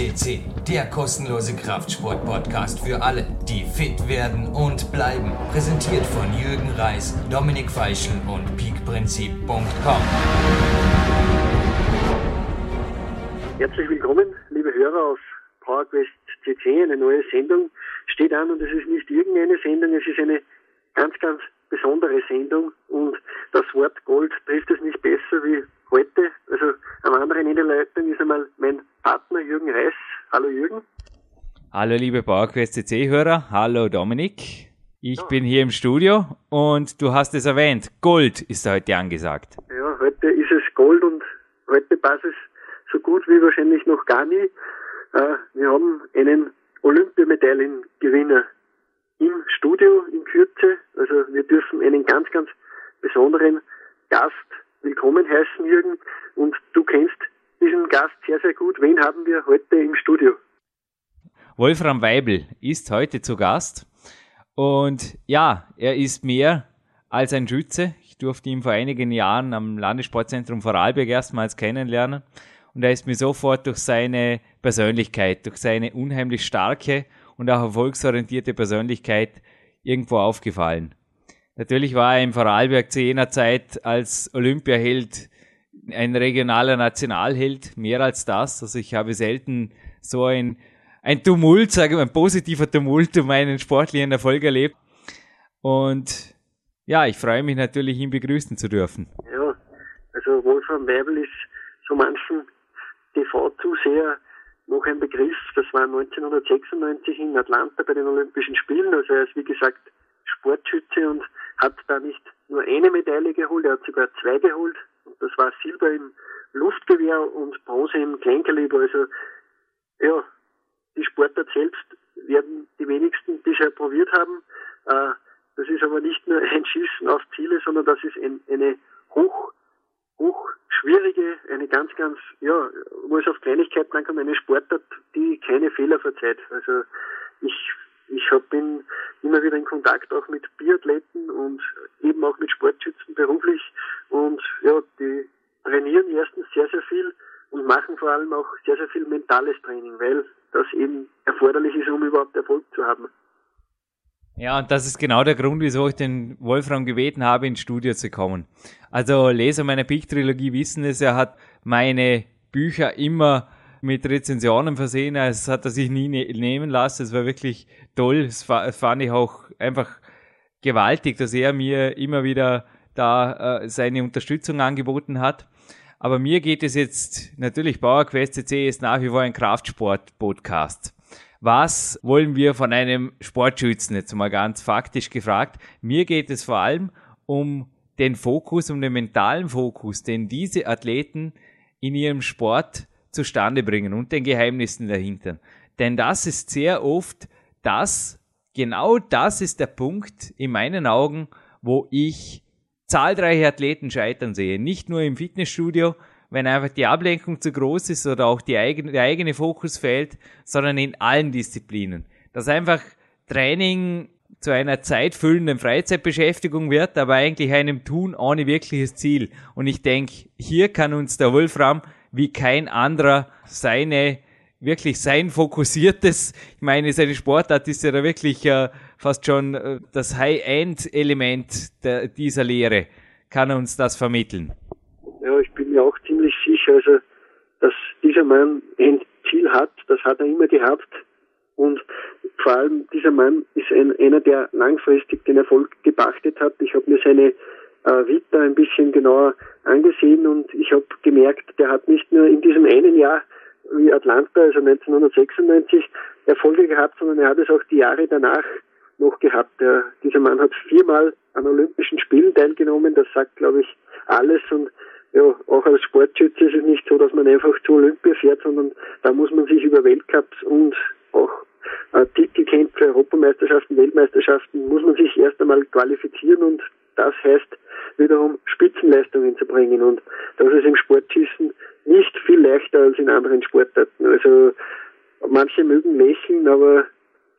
CC, der kostenlose Kraftsport-Podcast für alle, die fit werden und bleiben. Präsentiert von Jürgen Reis, Dominik Feischl und peakprinzip.com. Herzlich willkommen, liebe Hörer auf PowerQuest CC. Eine neue Sendung steht an und es ist nicht irgendeine Sendung, es ist eine ganz, ganz besondere Sendung und das Wort Gold trifft es nicht besser wie heute. Also am anderen Ende der Leitung ist einmal mein Partner Jürgen Reis. Hallo Jürgen. Hallo liebe PowerQuest CC-Hörer. Hallo Dominik. Ich ja. bin hier im Studio und du hast es erwähnt, Gold ist heute angesagt. Ja, heute ist es Gold und heute passt es so gut wie wahrscheinlich noch gar nie. Äh, wir haben einen Olympiamedaillengewinner im Studio in Kürze. Also wir dürfen einen ganz, ganz besonderen Gast willkommen heißen, Jürgen. Und du kennst diesen Gast sehr, sehr gut. Wen haben wir heute im Studio? Wolfram Weibel ist heute zu Gast. Und ja, er ist mehr als ein Schütze. Ich durfte ihn vor einigen Jahren am Landessportzentrum Vorarlberg erstmals kennenlernen. Und er ist mir sofort durch seine Persönlichkeit, durch seine unheimlich starke und auch erfolgsorientierte Persönlichkeit irgendwo aufgefallen. Natürlich war er im Vorarlberg zu jener Zeit als Olympiaheld ein regionaler Nationalheld, mehr als das. Also ich habe selten so ein, ein Tumult, sage ich mal, ein positiver Tumult um einen sportlichen Erfolg erlebt. Und ja, ich freue mich natürlich, ihn begrüßen zu dürfen. Ja, also Wolfram Weibel ist so manchen TV-Zuseher noch ein Begriff. Das war 1996 in Atlanta bei den Olympischen Spielen. Also er ist, wie gesagt, Sportschütze und hat da nicht nur eine Medaille geholt, er hat sogar zwei geholt. Das war Silber im Luftgewehr und Bronze im Kleinkaliber. Also ja, die Sportart selbst werden die wenigsten bisher probiert haben. Äh, das ist aber nicht nur ein Schießen auf Ziele, sondern das ist ein, eine hoch, hoch schwierige, eine ganz, ganz, ja, wo es auf Kleinigkeiten ankommt, eine Sportart, die keine Fehler verzeiht. Also ich ich hab, bin immer wieder in Kontakt auch mit Biathleten und eben auch mit Sportschützen beruflich und ja, die trainieren erstens sehr, sehr viel und machen vor allem auch sehr, sehr viel mentales Training, weil das eben erforderlich ist, um überhaupt Erfolg zu haben. Ja, und das ist genau der Grund, wieso ich den Wolfram gebeten habe, ins Studio zu kommen. Also Leser meiner Peak-Trilogie wissen es, er hat meine Bücher immer mit Rezensionen versehen. Es hat er sich nie ne nehmen lassen. Es war wirklich toll. Es fand ich auch einfach gewaltig, dass er mir immer wieder da äh, seine Unterstützung angeboten hat. Aber mir geht es jetzt, natürlich PowerQuest CC ist nach wie vor ein Kraftsport-Podcast. Was wollen wir von einem Sportschützen? Jetzt mal ganz faktisch gefragt. Mir geht es vor allem um den Fokus, um den mentalen Fokus, den diese Athleten in ihrem Sport zustande bringen und den Geheimnissen dahinter. Denn das ist sehr oft das, genau das ist der Punkt in meinen Augen, wo ich zahlreiche Athleten scheitern sehe. Nicht nur im Fitnessstudio, wenn einfach die Ablenkung zu groß ist oder auch eigene, der eigene Fokus fehlt, sondern in allen Disziplinen. Dass einfach Training zu einer zeitfüllenden Freizeitbeschäftigung wird, aber eigentlich einem Tun ohne wirkliches Ziel. Und ich denke, hier kann uns der Wolfram wie kein anderer seine wirklich sein fokussiertes, ich meine, seine Sportart ist ja da wirklich äh, fast schon äh, das High-End-Element dieser Lehre. Kann er uns das vermitteln? Ja, ich bin mir auch ziemlich sicher, also, dass dieser Mann ein Ziel hat, das hat er immer gehabt. Und vor allem dieser Mann ist ein, einer, der langfristig den Erfolg gepachtet hat. Ich habe mir seine äh, Vita ein bisschen genauer angesehen und ich habe gemerkt, der hat nicht nur in diesem einen Jahr wie Atlanta, also 1996, Erfolge gehabt, sondern er hat es auch die Jahre danach noch gehabt. Der, dieser Mann hat viermal an Olympischen Spielen teilgenommen, das sagt, glaube ich, alles und ja, auch als Sportschütze ist es nicht so, dass man einfach zu Olympia fährt, sondern da muss man sich über Weltcups und auch äh, Titelkämpfe, Europameisterschaften, Weltmeisterschaften, muss man sich erst einmal qualifizieren und das heißt wiederum Spitzenleistungen zu bringen. Und das ist im Sportschießen nicht viel leichter als in anderen Sportarten. Also manche mögen lächeln, aber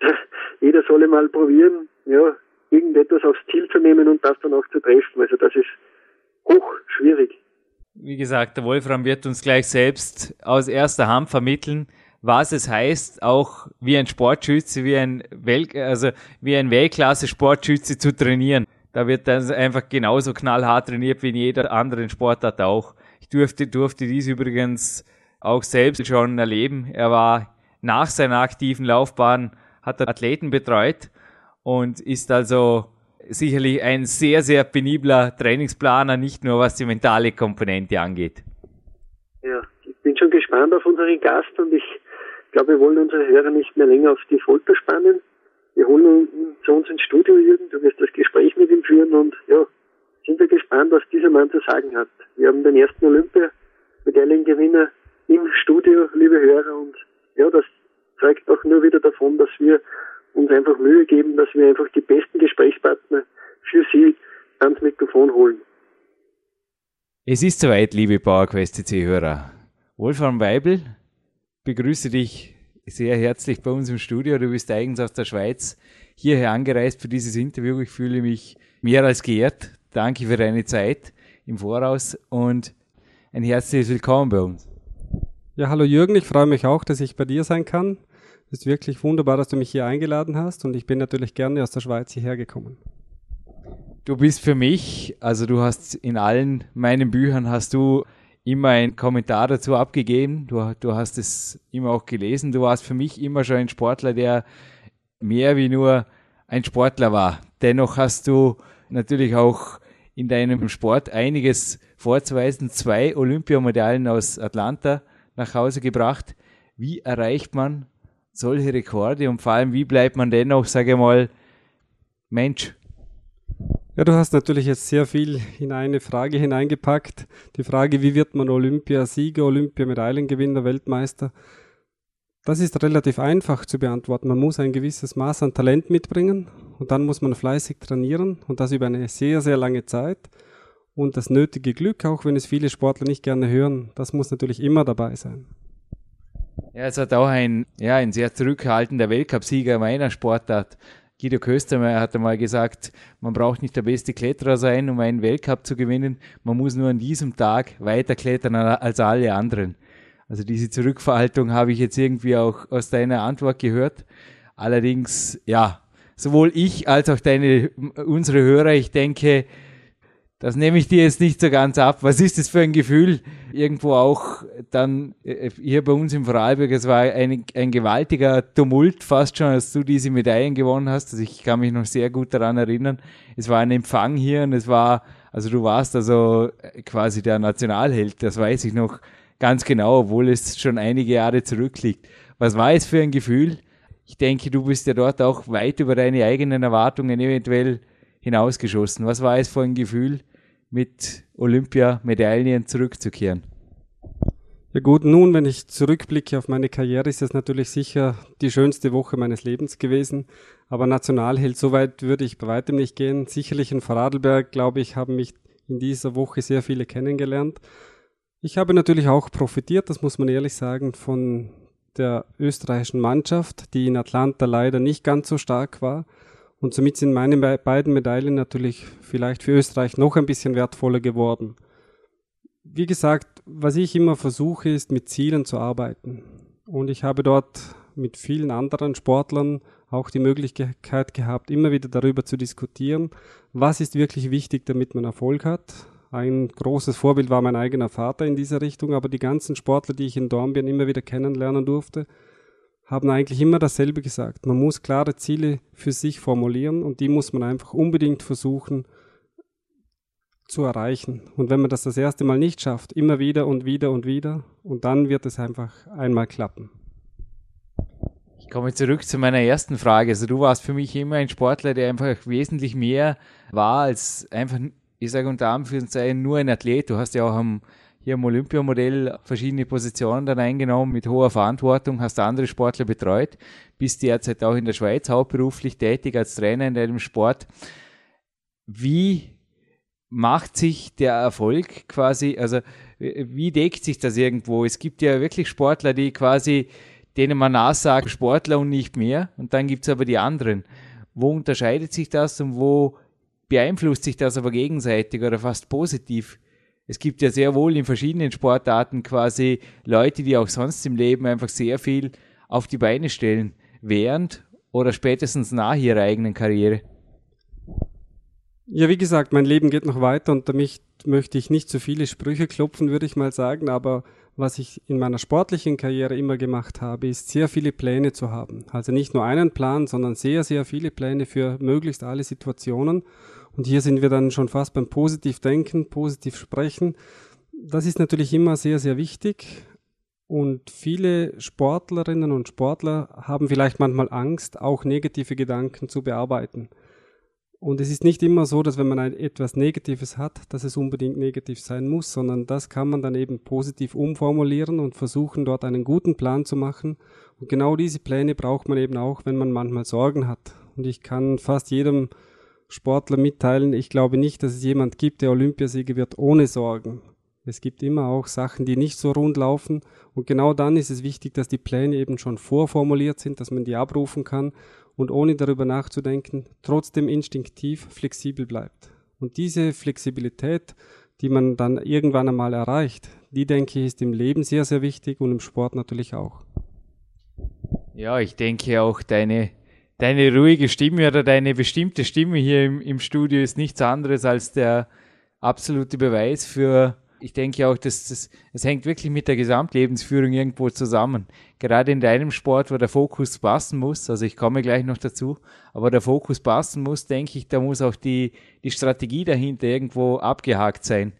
jeder solle mal probieren, ja, irgendetwas aufs Ziel zu nehmen und das dann auch zu treffen. Also das ist hoch schwierig. Wie gesagt, der Wolfram wird uns gleich selbst aus erster Hand vermitteln, was es heißt, auch wie ein Sportschütze, wie ein Wel also wie ein Weltklasse-Sportschütze zu trainieren. Da wird dann einfach genauso knallhart trainiert wie in jeder anderen Sportart auch. Ich durfte, durfte dies übrigens auch selbst schon erleben. Er war nach seiner aktiven Laufbahn, hat er Athleten betreut und ist also sicherlich ein sehr, sehr penibler Trainingsplaner, nicht nur was die mentale Komponente angeht. Ja, ich bin schon gespannt auf unseren Gast und ich glaube, wir wollen unsere Hörer nicht mehr länger auf die Folter spannen. Wir holen ihn zu uns ins Studio, Jürgen. Du wirst das Gespräch mit ihm führen und ja, sind wir gespannt, was dieser Mann zu sagen hat. Wir haben den ersten Olympia-Medaillengewinner im Studio, liebe Hörer, und ja, das zeugt auch nur wieder davon, dass wir uns einfach Mühe geben, dass wir einfach die besten Gesprächspartner für Sie ans Mikrofon holen. Es ist soweit, liebe PowerQuest CC-Hörer. Wolfram Weibel begrüße dich sehr herzlich bei uns im Studio. Du bist eigens aus der Schweiz hierher angereist für dieses Interview. Ich fühle mich mehr als geehrt. Danke für deine Zeit im Voraus und ein herzliches Willkommen bei uns. Ja, hallo Jürgen, ich freue mich auch, dass ich bei dir sein kann. Es ist wirklich wunderbar, dass du mich hier eingeladen hast und ich bin natürlich gerne aus der Schweiz hierher gekommen. Du bist für mich, also du hast in allen meinen Büchern hast du immer einen Kommentar dazu abgegeben. Du, du hast es immer auch gelesen. Du warst für mich immer schon ein Sportler, der mehr wie nur ein Sportler war. Dennoch hast du natürlich auch in deinem Sport einiges vorzuweisen. Zwei Olympiamedaillen aus Atlanta nach Hause gebracht. Wie erreicht man solche Rekorde und vor allem, wie bleibt man dennoch, sage ich mal, Mensch? Ja, du hast natürlich jetzt sehr viel in eine Frage hineingepackt. Die Frage, wie wird man Olympiasieger, Olympiamedaillengewinner, Weltmeister? Das ist relativ einfach zu beantworten. Man muss ein gewisses Maß an Talent mitbringen und dann muss man fleißig trainieren und das über eine sehr, sehr lange Zeit. Und das nötige Glück, auch wenn es viele Sportler nicht gerne hören, das muss natürlich immer dabei sein. Ja, es hat auch ein, ja, ein sehr zurückhaltender Weltcupsieger meiner Sportart. Guido Köstermeier hat einmal gesagt, man braucht nicht der beste Kletterer sein, um einen Weltcup zu gewinnen. Man muss nur an diesem Tag weiter klettern als alle anderen. Also diese Zurückverhaltung habe ich jetzt irgendwie auch aus deiner Antwort gehört. Allerdings, ja, sowohl ich als auch deine, unsere Hörer, ich denke, das nehme ich dir jetzt nicht so ganz ab. Was ist das für ein Gefühl? Irgendwo auch dann äh, hier bei uns im Vorarlberg, es war ein, ein gewaltiger Tumult fast schon, als du diese Medaillen gewonnen hast. Also ich kann mich noch sehr gut daran erinnern. Es war ein Empfang hier und es war, also du warst also quasi der Nationalheld, das weiß ich noch ganz genau, obwohl es schon einige Jahre zurückliegt. Was war es für ein Gefühl? Ich denke, du bist ja dort auch weit über deine eigenen Erwartungen eventuell hinausgeschossen. Was war es für ein Gefühl? Mit Olympiamedaillen zurückzukehren? Ja gut, nun, wenn ich zurückblicke auf meine Karriere, ist es natürlich sicher die schönste Woche meines Lebens gewesen. Aber Nationalheld, so weit würde ich bei weitem nicht gehen. Sicherlich in Vorarlberg, glaube ich, haben mich in dieser Woche sehr viele kennengelernt. Ich habe natürlich auch profitiert, das muss man ehrlich sagen, von der österreichischen Mannschaft, die in Atlanta leider nicht ganz so stark war. Und somit sind meine beiden Medaillen natürlich vielleicht für Österreich noch ein bisschen wertvoller geworden. Wie gesagt, was ich immer versuche, ist mit Zielen zu arbeiten. Und ich habe dort mit vielen anderen Sportlern auch die Möglichkeit gehabt, immer wieder darüber zu diskutieren, was ist wirklich wichtig, damit man Erfolg hat. Ein großes Vorbild war mein eigener Vater in dieser Richtung, aber die ganzen Sportler, die ich in Dornbirn immer wieder kennenlernen durfte, haben eigentlich immer dasselbe gesagt. Man muss klare Ziele für sich formulieren und die muss man einfach unbedingt versuchen zu erreichen. Und wenn man das das erste Mal nicht schafft, immer wieder und wieder und wieder, und dann wird es einfach einmal klappen. Ich komme zurück zu meiner ersten Frage. Also du warst für mich immer ein Sportler, der einfach wesentlich mehr war als einfach, ich sage unter Anführungszeichen, nur ein Athlet. Du hast ja auch am hier im Olympiamodell verschiedene Positionen dann eingenommen mit hoher Verantwortung, hast andere Sportler betreut, bist derzeit auch in der Schweiz hauptberuflich tätig als Trainer in deinem Sport. Wie macht sich der Erfolg quasi, also wie deckt sich das irgendwo? Es gibt ja wirklich Sportler, die quasi, denen man nachsagt, Sportler und nicht mehr, und dann gibt es aber die anderen. Wo unterscheidet sich das und wo beeinflusst sich das aber gegenseitig oder fast positiv? Es gibt ja sehr wohl in verschiedenen Sportarten quasi Leute, die auch sonst im Leben einfach sehr viel auf die Beine stellen, während oder spätestens nach ihrer eigenen Karriere. Ja, wie gesagt, mein Leben geht noch weiter und damit möchte ich nicht zu viele Sprüche klopfen, würde ich mal sagen, aber was ich in meiner sportlichen Karriere immer gemacht habe, ist sehr viele Pläne zu haben. Also nicht nur einen Plan, sondern sehr, sehr viele Pläne für möglichst alle Situationen. Und hier sind wir dann schon fast beim positiv denken, positiv sprechen. Das ist natürlich immer sehr, sehr wichtig. Und viele Sportlerinnen und Sportler haben vielleicht manchmal Angst, auch negative Gedanken zu bearbeiten. Und es ist nicht immer so, dass wenn man etwas Negatives hat, dass es unbedingt negativ sein muss, sondern das kann man dann eben positiv umformulieren und versuchen, dort einen guten Plan zu machen. Und genau diese Pläne braucht man eben auch, wenn man manchmal Sorgen hat. Und ich kann fast jedem Sportler mitteilen, ich glaube nicht, dass es jemand gibt, der Olympiasieger wird ohne Sorgen. Es gibt immer auch Sachen, die nicht so rund laufen. Und genau dann ist es wichtig, dass die Pläne eben schon vorformuliert sind, dass man die abrufen kann und ohne darüber nachzudenken trotzdem instinktiv flexibel bleibt. Und diese Flexibilität, die man dann irgendwann einmal erreicht, die denke ich ist im Leben sehr, sehr wichtig und im Sport natürlich auch. Ja, ich denke auch deine, deine ruhige Stimme oder deine bestimmte Stimme hier im, im Studio ist nichts anderes als der absolute Beweis für ich denke auch, dass das, es hängt wirklich mit der Gesamtlebensführung irgendwo zusammen. Gerade in deinem Sport, wo der Fokus passen muss, also ich komme gleich noch dazu, aber der Fokus passen muss, denke ich, da muss auch die, die Strategie dahinter irgendwo abgehakt sein.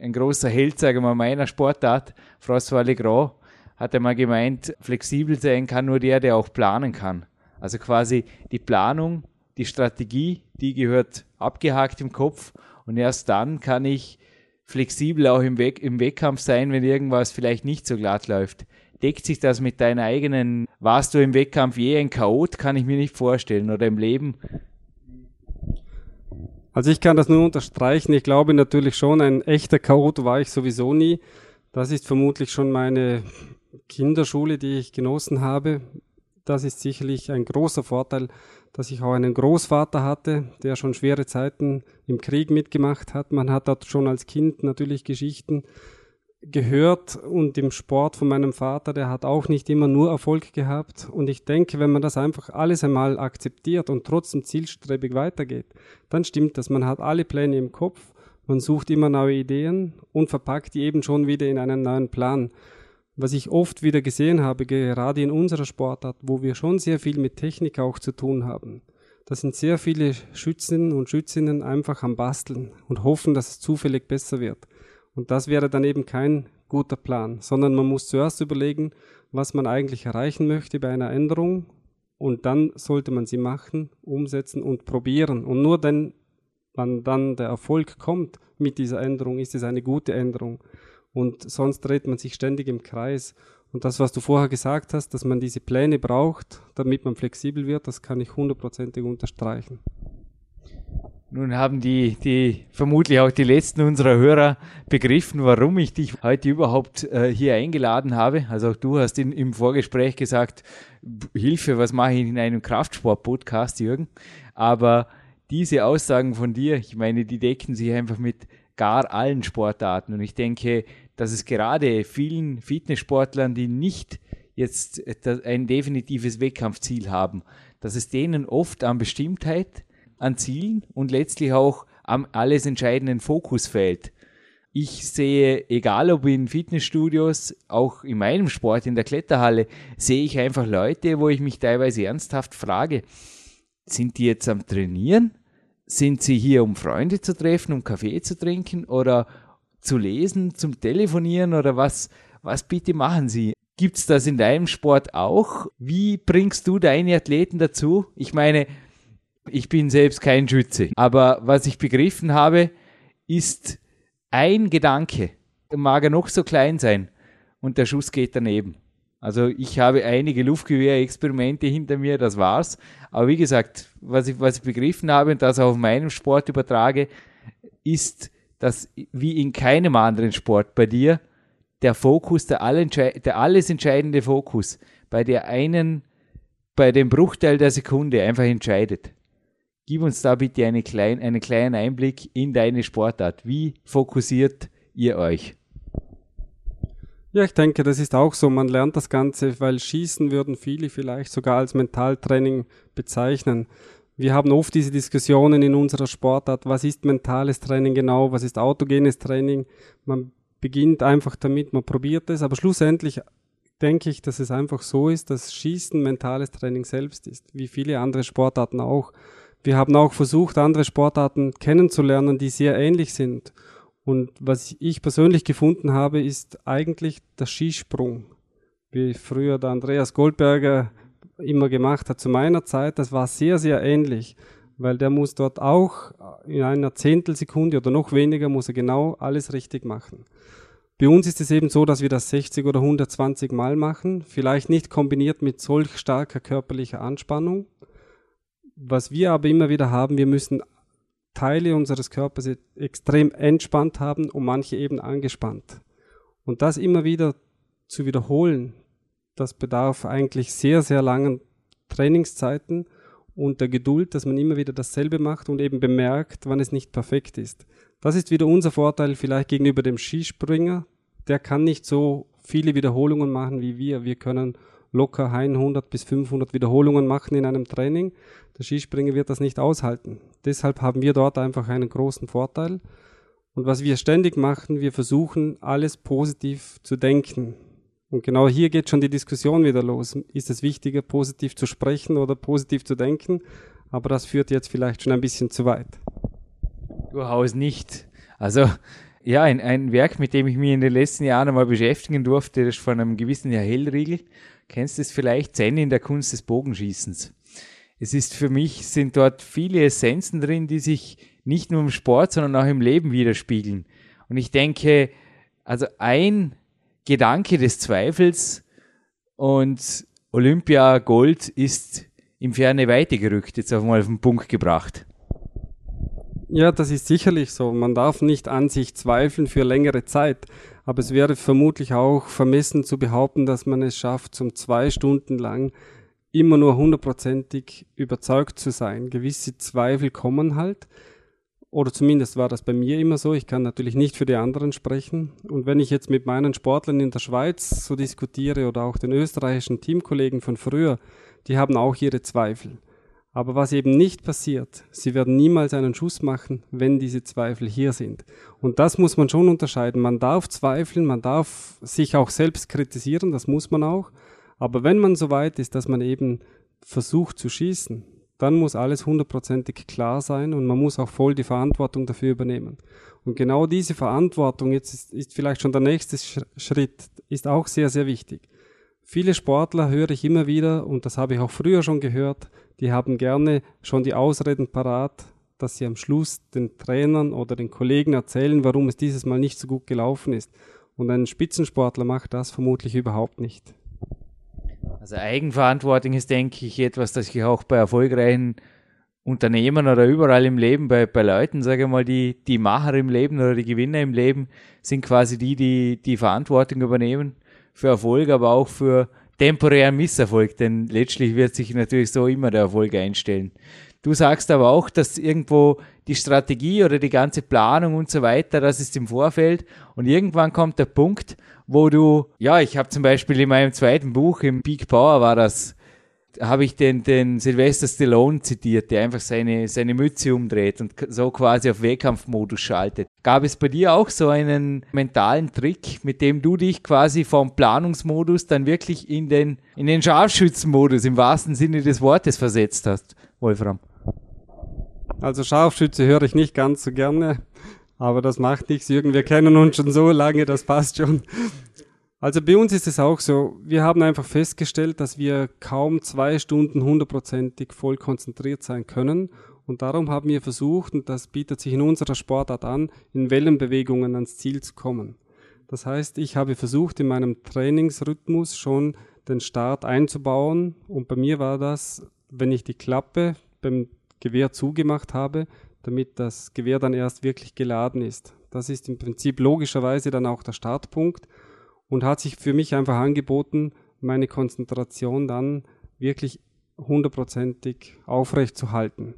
Ein großer Held, sagen wir meiner Sportart, François Legrand, hat einmal gemeint, flexibel sein kann nur der, der auch planen kann. Also quasi die Planung, die Strategie, die gehört abgehakt im Kopf und erst dann kann ich flexibel auch im, Weck, im Wettkampf sein, wenn irgendwas vielleicht nicht so glatt läuft. Deckt sich das mit deiner eigenen, warst du im Wettkampf je ein Chaot, kann ich mir nicht vorstellen, oder im Leben? Also ich kann das nur unterstreichen. Ich glaube natürlich schon, ein echter Chaot war ich sowieso nie. Das ist vermutlich schon meine Kinderschule, die ich genossen habe. Das ist sicherlich ein großer Vorteil, dass ich auch einen Großvater hatte, der schon schwere Zeiten im Krieg mitgemacht hat. Man hat dort schon als Kind natürlich Geschichten gehört und im Sport von meinem Vater, der hat auch nicht immer nur Erfolg gehabt. Und ich denke, wenn man das einfach alles einmal akzeptiert und trotzdem zielstrebig weitergeht, dann stimmt das. Man hat alle Pläne im Kopf, man sucht immer neue Ideen und verpackt die eben schon wieder in einen neuen Plan was ich oft wieder gesehen habe, gerade in unserer Sportart, wo wir schon sehr viel mit Technik auch zu tun haben. Da sind sehr viele Schützen und Schützinnen einfach am Basteln und hoffen, dass es zufällig besser wird. Und das wäre dann eben kein guter Plan, sondern man muss zuerst überlegen, was man eigentlich erreichen möchte bei einer Änderung und dann sollte man sie machen, umsetzen und probieren. Und nur wenn wann dann der Erfolg kommt mit dieser Änderung, ist es eine gute Änderung und sonst dreht man sich ständig im Kreis. Und das, was du vorher gesagt hast, dass man diese Pläne braucht, damit man flexibel wird, das kann ich hundertprozentig unterstreichen. Nun haben die, die vermutlich auch die letzten unserer Hörer begriffen, warum ich dich heute überhaupt äh, hier eingeladen habe. Also auch du hast in, im Vorgespräch gesagt, Hilfe, was mache ich in einem Kraftsport-Podcast, Jürgen? Aber diese Aussagen von dir, ich meine, die decken sich einfach mit gar allen Sportarten. Und ich denke, dass es gerade vielen Fitnesssportlern, die nicht jetzt ein definitives Wettkampfziel haben, dass es denen oft an Bestimmtheit, an Zielen und letztlich auch am alles entscheidenden Fokus fehlt. Ich sehe, egal ob in Fitnessstudios, auch in meinem Sport, in der Kletterhalle, sehe ich einfach Leute, wo ich mich teilweise ernsthaft frage, sind die jetzt am Trainieren? Sind sie hier, um Freunde zu treffen, um Kaffee zu trinken oder zu lesen, zum Telefonieren oder was, was bitte machen Sie? Gibt's das in deinem Sport auch? Wie bringst du deine Athleten dazu? Ich meine, ich bin selbst kein Schütze, aber was ich begriffen habe, ist ein Gedanke, mag er noch so klein sein und der Schuss geht daneben. Also ich habe einige Luftgewehrexperimente hinter mir, das war's. Aber wie gesagt, was ich, was ich begriffen habe und das auch auf meinem Sport übertrage, ist dass wie in keinem anderen Sport bei dir der Fokus, der, der alles entscheidende Fokus bei der einen, bei dem Bruchteil der Sekunde einfach entscheidet. Gib uns da bitte eine klein, einen kleinen Einblick in deine Sportart. Wie fokussiert ihr euch? Ja, ich denke, das ist auch so. Man lernt das Ganze, weil Schießen würden viele vielleicht sogar als Mentaltraining bezeichnen. Wir haben oft diese Diskussionen in unserer Sportart, was ist mentales Training genau, was ist autogenes Training. Man beginnt einfach damit, man probiert es, aber schlussendlich denke ich, dass es einfach so ist, dass Schießen mentales Training selbst ist, wie viele andere Sportarten auch. Wir haben auch versucht, andere Sportarten kennenzulernen, die sehr ähnlich sind. Und was ich persönlich gefunden habe, ist eigentlich der Skisprung. Wie früher der Andreas Goldberger immer gemacht hat zu meiner Zeit, das war sehr, sehr ähnlich, weil der muss dort auch in einer Zehntelsekunde oder noch weniger muss er genau alles richtig machen. Bei uns ist es eben so, dass wir das 60 oder 120 Mal machen, vielleicht nicht kombiniert mit solch starker körperlicher Anspannung. Was wir aber immer wieder haben, wir müssen Teile unseres Körpers extrem entspannt haben und manche eben angespannt. Und das immer wieder zu wiederholen, das bedarf eigentlich sehr, sehr langen Trainingszeiten und der Geduld, dass man immer wieder dasselbe macht und eben bemerkt, wann es nicht perfekt ist. Das ist wieder unser Vorteil vielleicht gegenüber dem Skispringer. Der kann nicht so viele Wiederholungen machen wie wir. Wir können locker 100 bis 500 Wiederholungen machen in einem Training. Der Skispringer wird das nicht aushalten. Deshalb haben wir dort einfach einen großen Vorteil. Und was wir ständig machen, wir versuchen alles positiv zu denken. Und genau hier geht schon die Diskussion wieder los. Ist es wichtiger, positiv zu sprechen oder positiv zu denken? Aber das führt jetzt vielleicht schon ein bisschen zu weit. Durchaus nicht. Also, ja, ein, ein Werk, mit dem ich mich in den letzten Jahren einmal beschäftigen durfte, das ist von einem gewissen Herr Hellriegel. Kennst du es vielleicht? Zen in der Kunst des Bogenschießens. Es ist für mich, sind dort viele Essenzen drin, die sich nicht nur im Sport, sondern auch im Leben widerspiegeln. Und ich denke, also ein Gedanke des Zweifels und Olympia Gold ist im Ferne Weite gerückt, jetzt auf mal auf den Punkt gebracht. Ja, das ist sicherlich so. Man darf nicht an sich zweifeln für längere Zeit. Aber es wäre vermutlich auch vermessen zu behaupten, dass man es schafft, zum zwei Stunden lang immer nur hundertprozentig überzeugt zu sein. Gewisse Zweifel kommen halt oder zumindest war das bei mir immer so. Ich kann natürlich nicht für die anderen sprechen. Und wenn ich jetzt mit meinen Sportlern in der Schweiz so diskutiere oder auch den österreichischen Teamkollegen von früher, die haben auch ihre Zweifel. Aber was eben nicht passiert, sie werden niemals einen Schuss machen, wenn diese Zweifel hier sind. Und das muss man schon unterscheiden. Man darf zweifeln, man darf sich auch selbst kritisieren, das muss man auch. Aber wenn man so weit ist, dass man eben versucht zu schießen, dann muss alles hundertprozentig klar sein und man muss auch voll die Verantwortung dafür übernehmen. Und genau diese Verantwortung, jetzt ist, ist vielleicht schon der nächste Schritt, ist auch sehr, sehr wichtig. Viele Sportler höre ich immer wieder, und das habe ich auch früher schon gehört, die haben gerne schon die Ausreden parat, dass sie am Schluss den Trainern oder den Kollegen erzählen, warum es dieses Mal nicht so gut gelaufen ist. Und ein Spitzensportler macht das vermutlich überhaupt nicht. Also Eigenverantwortung ist, denke ich, etwas, das ich auch bei erfolgreichen Unternehmen oder überall im Leben, bei, bei Leuten, sage ich mal, die, die Macher im Leben oder die Gewinner im Leben sind quasi die, die die Verantwortung übernehmen für Erfolg, aber auch für temporären Misserfolg, denn letztlich wird sich natürlich so immer der Erfolg einstellen. Du sagst aber auch, dass irgendwo die Strategie oder die ganze Planung und so weiter, das ist im Vorfeld und irgendwann kommt der Punkt, wo du, ja, ich habe zum Beispiel in meinem zweiten Buch, im Peak Power war das, habe ich den, den Sylvester Stallone zitiert, der einfach seine, seine Mütze umdreht und so quasi auf Wehrkampfmodus schaltet. Gab es bei dir auch so einen mentalen Trick, mit dem du dich quasi vom Planungsmodus dann wirklich in den, in den Scharfschützenmodus im wahrsten Sinne des Wortes versetzt hast, Wolfram? Also Scharfschütze höre ich nicht ganz so gerne. Aber das macht nichts, Jürgen. Wir kennen uns schon so lange, das passt schon. Also bei uns ist es auch so, wir haben einfach festgestellt, dass wir kaum zwei Stunden hundertprozentig voll konzentriert sein können. Und darum haben wir versucht, und das bietet sich in unserer Sportart an, in Wellenbewegungen ans Ziel zu kommen. Das heißt, ich habe versucht, in meinem Trainingsrhythmus schon den Start einzubauen. Und bei mir war das, wenn ich die Klappe beim Gewehr zugemacht habe, damit das Gewehr dann erst wirklich geladen ist. Das ist im Prinzip logischerweise dann auch der Startpunkt und hat sich für mich einfach angeboten, meine Konzentration dann wirklich hundertprozentig aufrecht zu halten.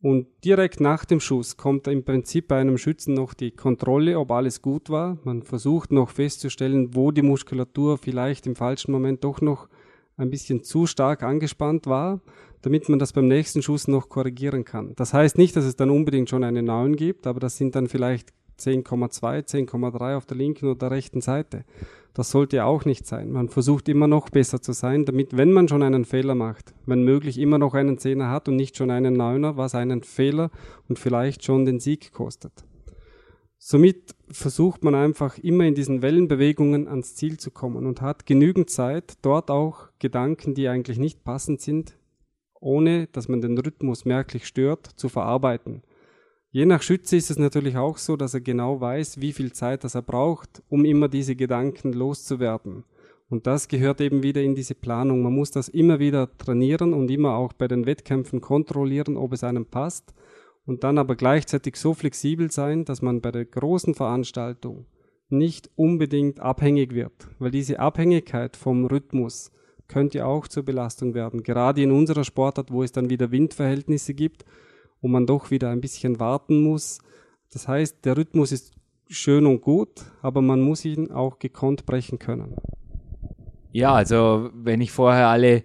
Und direkt nach dem Schuss kommt im Prinzip bei einem Schützen noch die Kontrolle, ob alles gut war. Man versucht noch festzustellen, wo die Muskulatur vielleicht im falschen Moment doch noch ein bisschen zu stark angespannt war, damit man das beim nächsten Schuss noch korrigieren kann. Das heißt nicht, dass es dann unbedingt schon eine 9 gibt, aber das sind dann vielleicht 10,2, 10,3 auf der linken oder rechten Seite. Das sollte auch nicht sein. Man versucht immer noch besser zu sein, damit, wenn man schon einen Fehler macht, wenn möglich immer noch einen Zehner hat und nicht schon einen Neuner, was einen Fehler und vielleicht schon den Sieg kostet. Somit versucht man einfach immer in diesen Wellenbewegungen ans Ziel zu kommen und hat genügend Zeit, dort auch Gedanken, die eigentlich nicht passend sind, ohne dass man den Rhythmus merklich stört, zu verarbeiten. Je nach Schütze ist es natürlich auch so, dass er genau weiß, wie viel Zeit das er braucht, um immer diese Gedanken loszuwerden. Und das gehört eben wieder in diese Planung. Man muss das immer wieder trainieren und immer auch bei den Wettkämpfen kontrollieren, ob es einem passt. Und dann aber gleichzeitig so flexibel sein, dass man bei der großen Veranstaltung nicht unbedingt abhängig wird. Weil diese Abhängigkeit vom Rhythmus könnte auch zur Belastung werden. Gerade in unserer Sportart, wo es dann wieder Windverhältnisse gibt wo man doch wieder ein bisschen warten muss. Das heißt, der Rhythmus ist schön und gut, aber man muss ihn auch gekonnt brechen können. Ja, also wenn ich vorher alle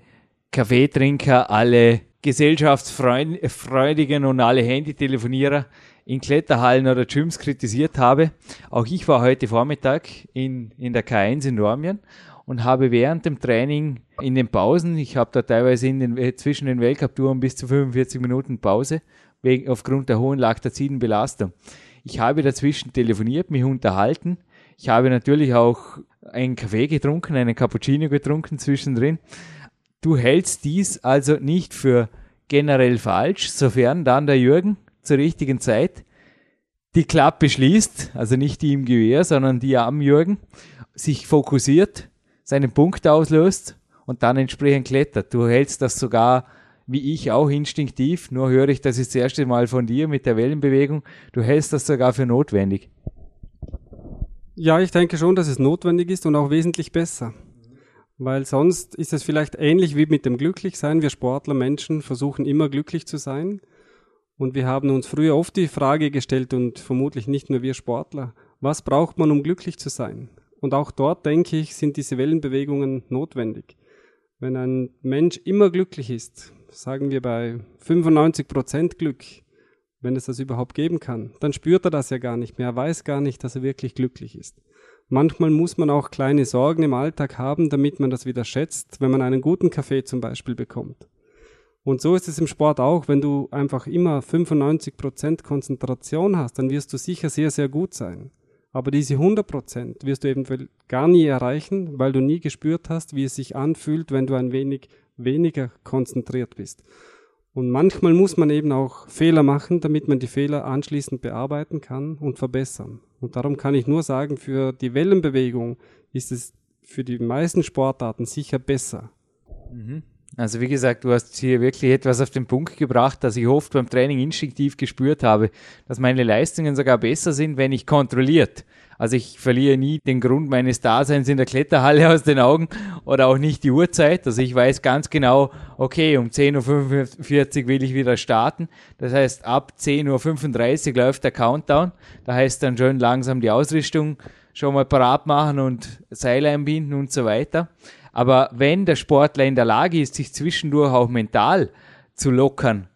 Kaffeetrinker, alle Gesellschaftsfreudigen und alle Handytelefonierer in Kletterhallen oder Gyms kritisiert habe, auch ich war heute Vormittag in, in der K1 in Normien und habe während dem Training in den Pausen, ich habe da teilweise in den, zwischen den Weltcup-Touren bis zu 45 Minuten Pause, wegen, aufgrund der hohen laktaziden Belastung. Ich habe dazwischen telefoniert, mich unterhalten. Ich habe natürlich auch einen Kaffee getrunken, einen Cappuccino getrunken zwischendrin. Du hältst dies also nicht für generell falsch, sofern dann der Jürgen zur richtigen Zeit die Klappe schließt, also nicht die im Gewehr, sondern die am Jürgen, sich fokussiert, seinen Punkt auslöst und dann entsprechend klettert. Du hältst das sogar wie ich auch instinktiv, nur höre ich das jetzt das erste Mal von dir mit der Wellenbewegung. Du hältst das sogar für notwendig. Ja, ich denke schon, dass es notwendig ist und auch wesentlich besser. Weil sonst ist es vielleicht ähnlich wie mit dem Glücklichsein. Wir Sportler, Menschen versuchen immer glücklich zu sein. Und wir haben uns früher oft die Frage gestellt und vermutlich nicht nur wir Sportler, was braucht man, um glücklich zu sein? Und auch dort, denke ich, sind diese Wellenbewegungen notwendig. Wenn ein Mensch immer glücklich ist, sagen wir bei 95 Prozent Glück, wenn es das überhaupt geben kann, dann spürt er das ja gar nicht mehr. Er weiß gar nicht, dass er wirklich glücklich ist. Manchmal muss man auch kleine Sorgen im Alltag haben, damit man das wieder schätzt, wenn man einen guten Kaffee zum Beispiel bekommt. Und so ist es im Sport auch. Wenn du einfach immer 95 Prozent Konzentration hast, dann wirst du sicher sehr, sehr gut sein. Aber diese 100 Prozent wirst du eventuell gar nie erreichen, weil du nie gespürt hast, wie es sich anfühlt, wenn du ein wenig weniger konzentriert bist. Und manchmal muss man eben auch Fehler machen, damit man die Fehler anschließend bearbeiten kann und verbessern. Und darum kann ich nur sagen, für die Wellenbewegung ist es für die meisten Sportarten sicher besser. Mhm. Also wie gesagt, du hast hier wirklich etwas auf den Punkt gebracht, dass ich oft beim Training instinktiv gespürt habe, dass meine Leistungen sogar besser sind, wenn ich kontrolliert also ich verliere nie den Grund meines Daseins in der Kletterhalle aus den Augen oder auch nicht die Uhrzeit. Also ich weiß ganz genau, okay, um 10.45 Uhr will ich wieder starten. Das heißt, ab 10.35 Uhr läuft der Countdown. Da heißt dann schön langsam die Ausrüstung schon mal parat machen und Seil einbinden und so weiter. Aber wenn der Sportler in der Lage ist, sich zwischendurch auch mental zu lockern,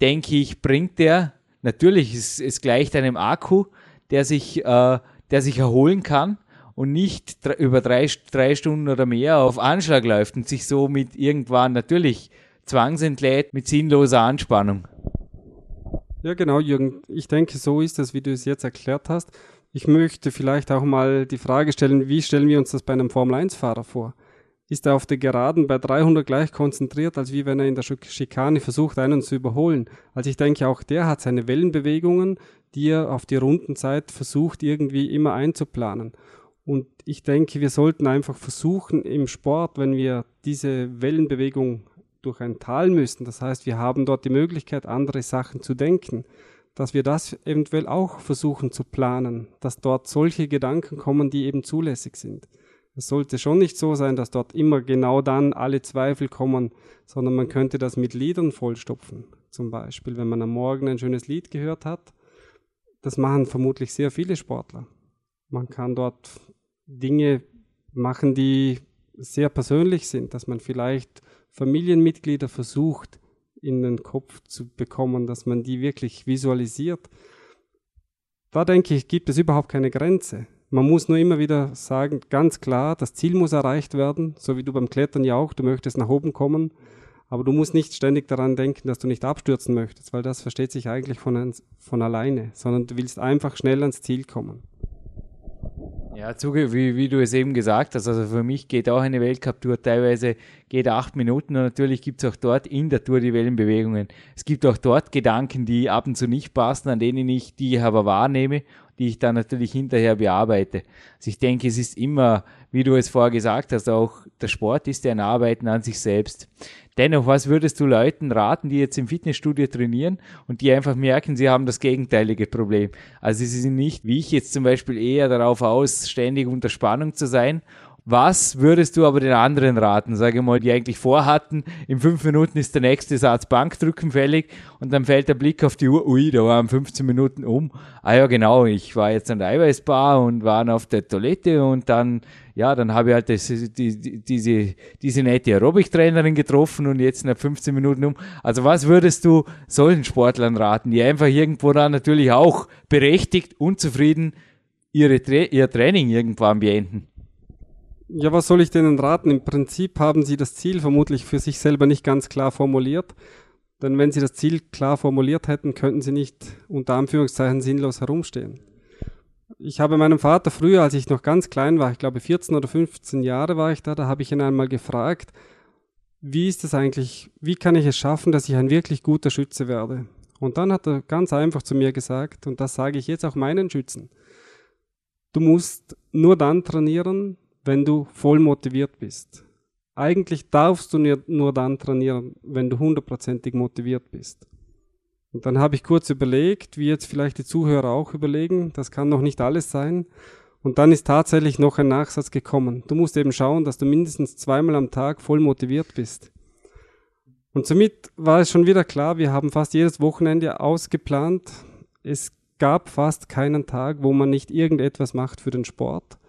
denke ich, bringt der, natürlich, es, es gleicht einem Akku, der sich äh, der sich erholen kann und nicht über drei, drei Stunden oder mehr auf Anschlag läuft und sich somit irgendwann natürlich zwangsentlädt mit sinnloser Anspannung. Ja, genau, Jürgen. Ich denke, so ist es, wie du es jetzt erklärt hast. Ich möchte vielleicht auch mal die Frage stellen, wie stellen wir uns das bei einem Formel-1-Fahrer vor? Ist er auf der Geraden bei 300 gleich konzentriert, als wie wenn er in der Schikane versucht, einen zu überholen? Also ich denke, auch der hat seine Wellenbewegungen, die er auf die Rundenzeit versucht irgendwie immer einzuplanen. Und ich denke, wir sollten einfach versuchen im Sport, wenn wir diese Wellenbewegung durch ein Tal müssen, das heißt, wir haben dort die Möglichkeit, andere Sachen zu denken, dass wir das eventuell auch versuchen zu planen, dass dort solche Gedanken kommen, die eben zulässig sind. Es sollte schon nicht so sein, dass dort immer genau dann alle Zweifel kommen, sondern man könnte das mit Liedern vollstopfen. zum Beispiel, wenn man am Morgen ein schönes Lied gehört hat. Das machen vermutlich sehr viele Sportler. Man kann dort Dinge machen, die sehr persönlich sind, dass man vielleicht Familienmitglieder versucht, in den Kopf zu bekommen, dass man die wirklich visualisiert. Da denke ich, gibt es überhaupt keine Grenze. Man muss nur immer wieder sagen, ganz klar, das Ziel muss erreicht werden, so wie du beim Klettern ja auch, du möchtest nach oben kommen, aber du musst nicht ständig daran denken, dass du nicht abstürzen möchtest, weil das versteht sich eigentlich von, von alleine, sondern du willst einfach schnell ans Ziel kommen. Ja, zuge wie, wie du es eben gesagt hast, also für mich geht auch eine Weltcup-Tour teilweise geht acht Minuten und natürlich gibt es auch dort in der Tour die Wellenbewegungen. Es gibt auch dort Gedanken, die ab und zu nicht passen, an denen ich die aber wahrnehme, die ich dann natürlich hinterher bearbeite. Also ich denke, es ist immer, wie du es vorher gesagt hast, auch der Sport ist ja ein Arbeiten an sich selbst. Dennoch, was würdest du Leuten raten, die jetzt im Fitnessstudio trainieren und die einfach merken, sie haben das gegenteilige Problem? Also sie sind nicht, wie ich jetzt zum Beispiel, eher darauf aus, ständig unter Spannung zu sein was würdest du aber den anderen raten, sage mal, die eigentlich vorhatten, in fünf Minuten ist der nächste Satz Bankdrücken fällig und dann fällt der Blick auf die Uhr, ui, da waren 15 Minuten um. Ah ja, genau, ich war jetzt an der Eiweißbar und war auf der Toilette und dann, ja, dann habe ich halt das, die, diese, diese nette Aerobic-Trainerin getroffen und jetzt nach 15 Minuten um. Also was würdest du solchen Sportlern raten, die einfach irgendwo dann natürlich auch berechtigt, unzufrieden ihre, ihr Training irgendwann beenden? Ja, was soll ich denen raten? Im Prinzip haben sie das Ziel vermutlich für sich selber nicht ganz klar formuliert. Denn wenn sie das Ziel klar formuliert hätten, könnten sie nicht unter Anführungszeichen sinnlos herumstehen. Ich habe meinem Vater früher, als ich noch ganz klein war, ich glaube 14 oder 15 Jahre war ich da, da habe ich ihn einmal gefragt, wie ist es eigentlich, wie kann ich es schaffen, dass ich ein wirklich guter Schütze werde? Und dann hat er ganz einfach zu mir gesagt, und das sage ich jetzt auch meinen Schützen, du musst nur dann trainieren, wenn du voll motiviert bist. Eigentlich darfst du nur dann trainieren, wenn du hundertprozentig motiviert bist. Und dann habe ich kurz überlegt, wie jetzt vielleicht die Zuhörer auch überlegen, das kann noch nicht alles sein. Und dann ist tatsächlich noch ein Nachsatz gekommen. Du musst eben schauen, dass du mindestens zweimal am Tag voll motiviert bist. Und somit war es schon wieder klar, wir haben fast jedes Wochenende ausgeplant. Es gab fast keinen Tag, wo man nicht irgendetwas macht für den Sport.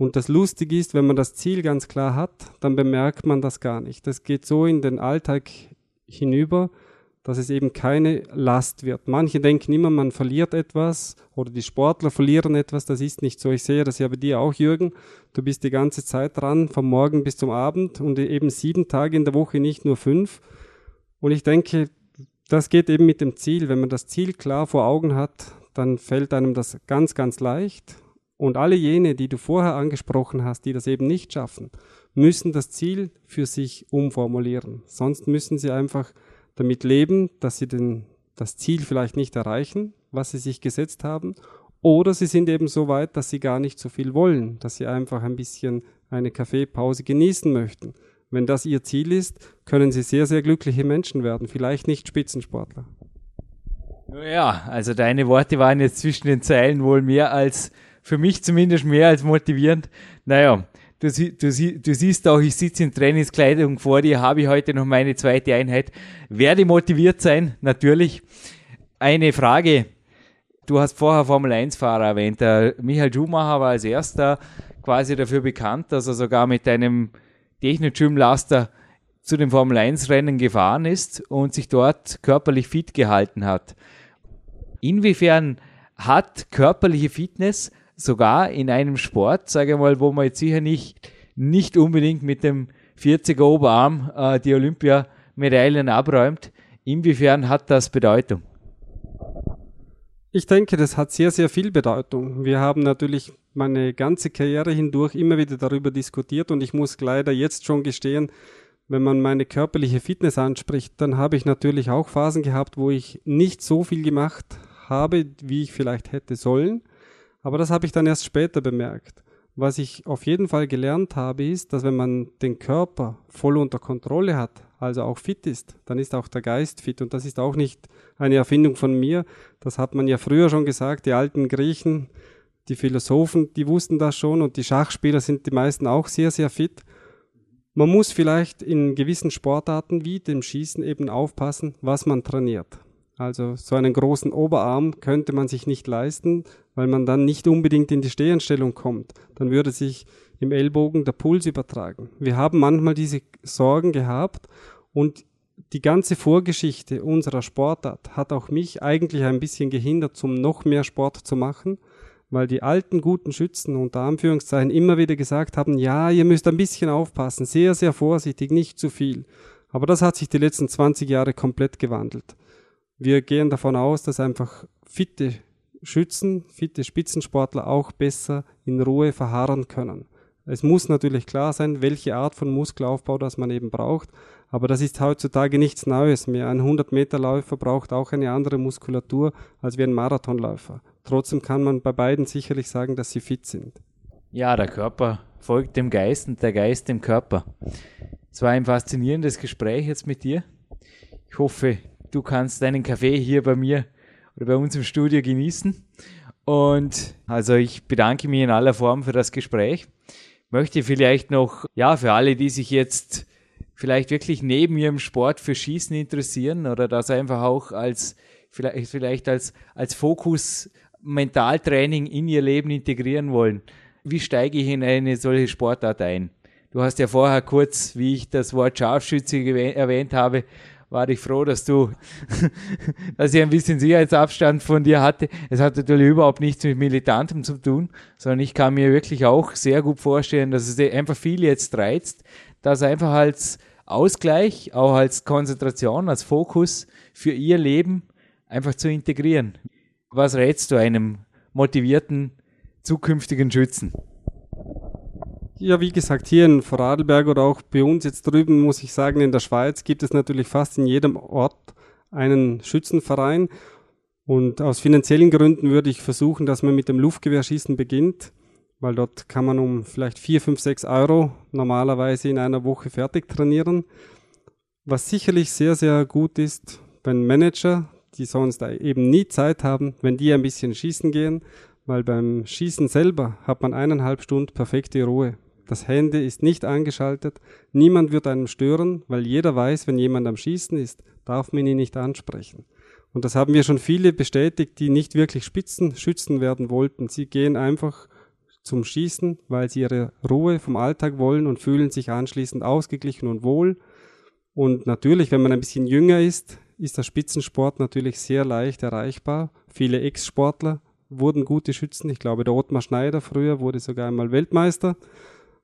Und das Lustige ist, wenn man das Ziel ganz klar hat, dann bemerkt man das gar nicht. Das geht so in den Alltag hinüber, dass es eben keine Last wird. Manche denken immer, man verliert etwas oder die Sportler verlieren etwas. Das ist nicht so. Ich sehe das ja bei dir auch, Jürgen. Du bist die ganze Zeit dran, vom Morgen bis zum Abend und eben sieben Tage in der Woche, nicht nur fünf. Und ich denke, das geht eben mit dem Ziel. Wenn man das Ziel klar vor Augen hat, dann fällt einem das ganz, ganz leicht. Und alle jene, die du vorher angesprochen hast, die das eben nicht schaffen, müssen das Ziel für sich umformulieren. Sonst müssen sie einfach damit leben, dass sie den, das Ziel vielleicht nicht erreichen, was sie sich gesetzt haben, oder sie sind eben so weit, dass sie gar nicht so viel wollen, dass sie einfach ein bisschen eine Kaffeepause genießen möchten. Wenn das ihr Ziel ist, können sie sehr, sehr glückliche Menschen werden, vielleicht nicht Spitzensportler. Ja, also deine Worte waren jetzt zwischen den Zeilen wohl mehr als für mich zumindest mehr als motivierend. Naja, du, du, du siehst auch, ich sitze in Trainingskleidung vor dir, habe ich heute noch meine zweite Einheit. Werde motiviert sein, natürlich. Eine Frage. Du hast vorher Formel 1-Fahrer erwähnt. Der Michael Schumacher war als erster quasi dafür bekannt, dass er sogar mit einem Technogym-Laster zu den Formel 1-Rennen gefahren ist und sich dort körperlich fit gehalten hat. Inwiefern hat körperliche Fitness sogar in einem Sport, sage ich mal, wo man jetzt sicher nicht, nicht unbedingt mit dem 40er Oberarm äh, die Olympiamedaillen abräumt. Inwiefern hat das Bedeutung? Ich denke, das hat sehr, sehr viel Bedeutung. Wir haben natürlich meine ganze Karriere hindurch immer wieder darüber diskutiert und ich muss leider jetzt schon gestehen, wenn man meine körperliche Fitness anspricht, dann habe ich natürlich auch Phasen gehabt, wo ich nicht so viel gemacht habe, wie ich vielleicht hätte sollen. Aber das habe ich dann erst später bemerkt. Was ich auf jeden Fall gelernt habe, ist, dass wenn man den Körper voll unter Kontrolle hat, also auch fit ist, dann ist auch der Geist fit. Und das ist auch nicht eine Erfindung von mir. Das hat man ja früher schon gesagt. Die alten Griechen, die Philosophen, die wussten das schon und die Schachspieler sind die meisten auch sehr, sehr fit. Man muss vielleicht in gewissen Sportarten wie dem Schießen eben aufpassen, was man trainiert. Also so einen großen Oberarm könnte man sich nicht leisten, weil man dann nicht unbedingt in die Stehenstellung kommt. Dann würde sich im Ellbogen der Puls übertragen. Wir haben manchmal diese Sorgen gehabt und die ganze Vorgeschichte unserer Sportart hat auch mich eigentlich ein bisschen gehindert, zum noch mehr Sport zu machen, weil die alten guten Schützen unter Anführungszeichen immer wieder gesagt haben, ja, ihr müsst ein bisschen aufpassen, sehr, sehr vorsichtig, nicht zu viel. Aber das hat sich die letzten 20 Jahre komplett gewandelt. Wir gehen davon aus, dass einfach fitte Schützen, fitte Spitzensportler auch besser in Ruhe verharren können. Es muss natürlich klar sein, welche Art von Muskelaufbau das man eben braucht, aber das ist heutzutage nichts Neues mehr. Ein 100-Meter-Läufer braucht auch eine andere Muskulatur als wie ein Marathonläufer. Trotzdem kann man bei beiden sicherlich sagen, dass sie fit sind. Ja, der Körper folgt dem Geist und der Geist dem Körper. Es war ein faszinierendes Gespräch jetzt mit dir. Ich hoffe, du kannst deinen Kaffee hier bei mir oder bei uns im Studio genießen. Und also ich bedanke mich in aller Form für das Gespräch. Möchte vielleicht noch, ja, für alle, die sich jetzt vielleicht wirklich neben ihrem Sport für Schießen interessieren oder das einfach auch als, vielleicht, vielleicht als, als Fokus Mentaltraining in ihr Leben integrieren wollen. Wie steige ich in eine solche Sportart ein? Du hast ja vorher kurz, wie ich das Wort Scharfschütze erwähnt habe, war ich froh, dass du, dass ich ein bisschen Sicherheitsabstand von dir hatte. Es hat natürlich überhaupt nichts mit Militantem zu tun, sondern ich kann mir wirklich auch sehr gut vorstellen, dass es einfach viel jetzt reizt, dass einfach als Ausgleich, auch als Konzentration, als Fokus für ihr Leben einfach zu integrieren. Was rätst du einem motivierten zukünftigen Schützen? Ja, wie gesagt, hier in Vorarlberg oder auch bei uns jetzt drüben, muss ich sagen, in der Schweiz gibt es natürlich fast in jedem Ort einen Schützenverein. Und aus finanziellen Gründen würde ich versuchen, dass man mit dem Luftgewehrschießen beginnt, weil dort kann man um vielleicht vier, fünf, sechs Euro normalerweise in einer Woche fertig trainieren. Was sicherlich sehr, sehr gut ist, wenn Manager, die sonst eben nie Zeit haben, wenn die ein bisschen schießen gehen, weil beim Schießen selber hat man eineinhalb Stunden perfekte Ruhe. Das Handy ist nicht angeschaltet. Niemand wird einem stören, weil jeder weiß, wenn jemand am Schießen ist, darf man ihn nicht ansprechen. Und das haben wir schon viele bestätigt, die nicht wirklich Spitzenschützen werden wollten. Sie gehen einfach zum Schießen, weil sie ihre Ruhe vom Alltag wollen und fühlen sich anschließend ausgeglichen und wohl. Und natürlich, wenn man ein bisschen jünger ist, ist der Spitzensport natürlich sehr leicht erreichbar. Viele Ex-Sportler wurden gute Schützen. Ich glaube, der Ottmar Schneider früher wurde sogar einmal Weltmeister.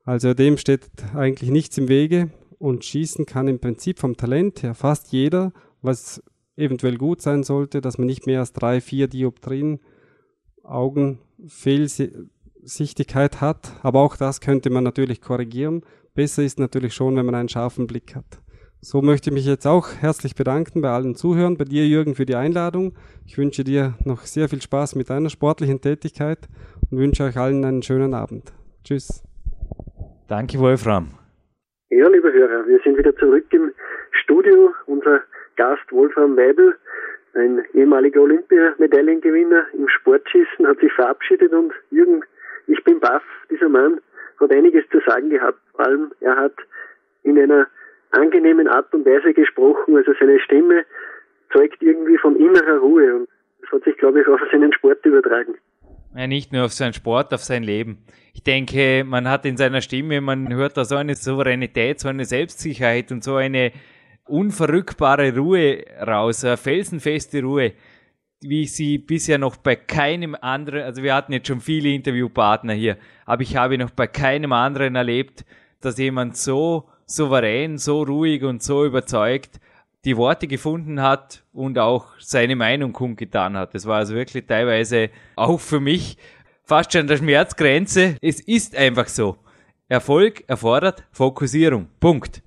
Also dem steht eigentlich nichts im Wege und schießen kann im Prinzip vom Talent her fast jeder, was eventuell gut sein sollte, dass man nicht mehr als drei, vier Dioptrien Augenfehlsichtigkeit hat. Aber auch das könnte man natürlich korrigieren. Besser ist natürlich schon, wenn man einen scharfen Blick hat. So möchte ich mich jetzt auch herzlich bedanken bei allen Zuhörern, bei dir Jürgen für die Einladung. Ich wünsche dir noch sehr viel Spaß mit deiner sportlichen Tätigkeit und wünsche euch allen einen schönen Abend. Tschüss. Danke, Wolfram. Ja, liebe Hörer, wir sind wieder zurück im Studio. Unser Gast Wolfram Weibel, ein ehemaliger Olympiamedaillengewinner im Sportschießen, hat sich verabschiedet und Jürgen, ich bin baff, dieser Mann hat einiges zu sagen gehabt. Vor allem, er hat in einer angenehmen Art und Weise gesprochen, also seine Stimme zeugt irgendwie von innerer Ruhe und das hat sich, glaube ich, auch auf seinen Sport übertragen. Ja, nicht nur auf seinen Sport, auf sein Leben. Ich denke, man hat in seiner Stimme, man hört da so eine Souveränität, so eine Selbstsicherheit und so eine unverrückbare Ruhe raus, eine felsenfeste Ruhe, wie ich sie bisher noch bei keinem anderen, also wir hatten jetzt schon viele Interviewpartner hier, aber ich habe noch bei keinem anderen erlebt, dass jemand so souverän, so ruhig und so überzeugt die Worte gefunden hat und auch seine Meinung kundgetan hat. Das war also wirklich teilweise auch für mich fast schon der Schmerzgrenze. Es ist einfach so. Erfolg erfordert Fokussierung. Punkt.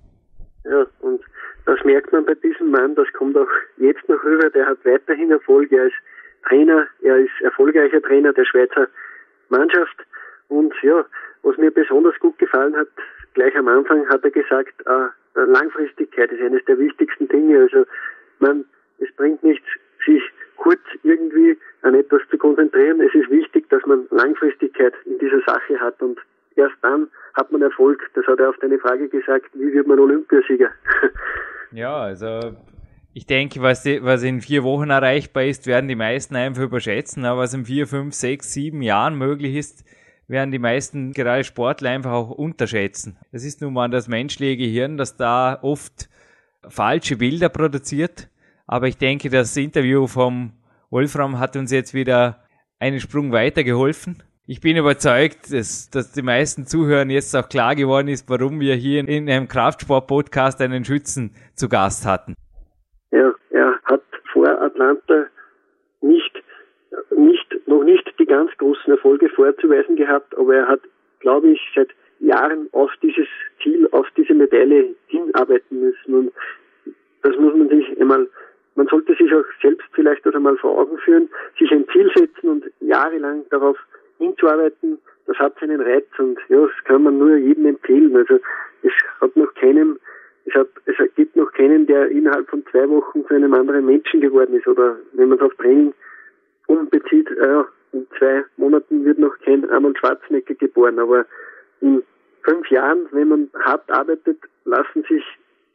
Ja, und das merkt man bei diesem Mann, das kommt auch jetzt noch rüber, der hat weiterhin Erfolg. Er ist Trainer, er ist erfolgreicher Trainer der Schweizer Mannschaft. Und ja, was mir besonders gut gefallen hat, gleich am Anfang hat er gesagt, äh, Langfristigkeit ist eines der wichtigsten Dinge. Also man, es bringt nichts, sich kurz irgendwie an etwas zu konzentrieren. Es ist wichtig, dass man Langfristigkeit in dieser Sache hat und erst dann hat man Erfolg. Das hat er auf deine Frage gesagt, wie wird man Olympiasieger? Ja, also ich denke, was, was in vier Wochen erreichbar ist, werden die meisten einfach überschätzen. Aber was in vier, fünf, sechs, sieben Jahren möglich ist, werden die meisten gerade Sportler einfach auch unterschätzen. Es ist nun mal das menschliche Gehirn, das da oft falsche Bilder produziert. Aber ich denke, das Interview vom Wolfram hat uns jetzt wieder einen Sprung weiter geholfen. Ich bin überzeugt, dass, dass die meisten Zuhörern jetzt auch klar geworden ist, warum wir hier in einem Kraftsport-Podcast einen Schützen zu Gast hatten. Ja, er hat vor Atlanta nicht, nicht, noch nicht die ganz großen Erfolge vorzuweisen gehabt, aber er hat, glaube ich, seit Jahren auf dieses Ziel, auf diese Medaille hinarbeiten müssen. Und das muss man sich einmal, man sollte sich auch selbst vielleicht das einmal vor Augen führen, sich ein Ziel setzen und jahrelang darauf hinzuarbeiten, das hat seinen Reiz und ja, das kann man nur jedem empfehlen. Also es hat noch keinem es, hat, es gibt noch keinen, der innerhalb von zwei Wochen zu einem anderen Menschen geworden ist. Oder wenn man es auf Training umbezieht, äh, in zwei Monaten wird noch kein Arnold Schwarzenegger geboren. Aber in fünf Jahren, wenn man hart arbeitet, lassen sich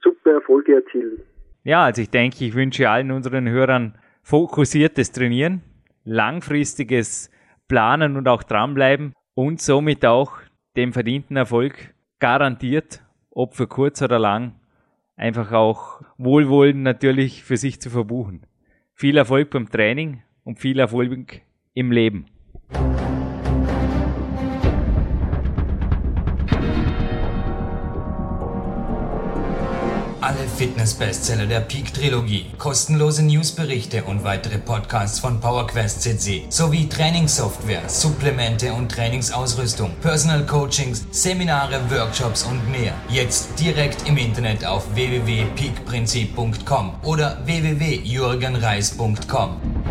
super Erfolge erzielen. Ja, also ich denke, ich wünsche allen unseren Hörern fokussiertes Trainieren, langfristiges Planen und auch dranbleiben und somit auch dem verdienten Erfolg garantiert, ob für kurz oder lang, einfach auch Wohlwollen natürlich für sich zu verbuchen. Viel Erfolg beim Training und viel Erfolg im Leben. Alle Fitness-Bestseller der Peak-Trilogie, kostenlose Newsberichte und weitere Podcasts von PowerQuest CC sowie Trainingssoftware, Supplemente und Trainingsausrüstung, Personal Coachings, Seminare, Workshops und mehr. Jetzt direkt im Internet auf www.peakprinzip.com oder www.jürgenreis.com.